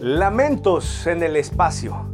Lamentos en el espacio.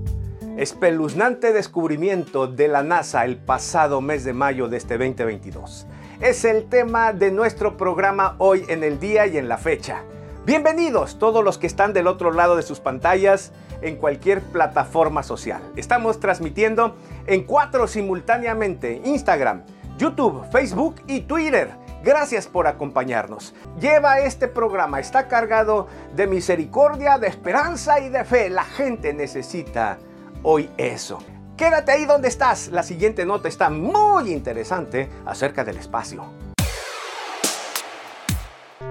Espeluznante descubrimiento de la NASA el pasado mes de mayo de este 2022. Es el tema de nuestro programa hoy en el día y en la fecha. Bienvenidos todos los que están del otro lado de sus pantallas en cualquier plataforma social. Estamos transmitiendo en cuatro simultáneamente, Instagram, YouTube, Facebook y Twitter Gracias por acompañarnos. Lleva este programa, está cargado de misericordia, de esperanza y de fe. La gente necesita hoy eso. Quédate ahí donde estás. La siguiente nota está muy interesante acerca del espacio.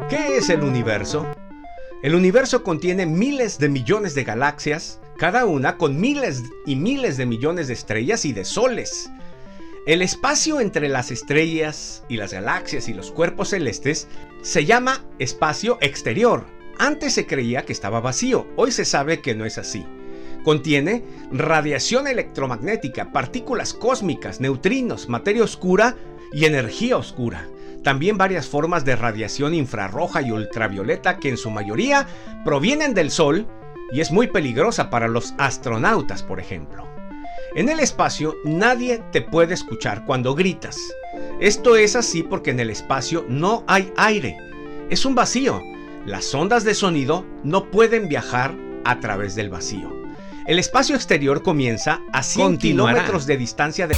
¿Qué es el universo? El universo contiene miles de millones de galaxias, cada una con miles y miles de millones de estrellas y de soles. El espacio entre las estrellas y las galaxias y los cuerpos celestes se llama espacio exterior. Antes se creía que estaba vacío, hoy se sabe que no es así. Contiene radiación electromagnética, partículas cósmicas, neutrinos, materia oscura y energía oscura. También varias formas de radiación infrarroja y ultravioleta que en su mayoría provienen del Sol y es muy peligrosa para los astronautas, por ejemplo. En el espacio nadie te puede escuchar cuando gritas. Esto es así porque en el espacio no hay aire. Es un vacío. Las ondas de sonido no pueden viajar a través del vacío. El espacio exterior comienza a 100 kilómetros de distancia de...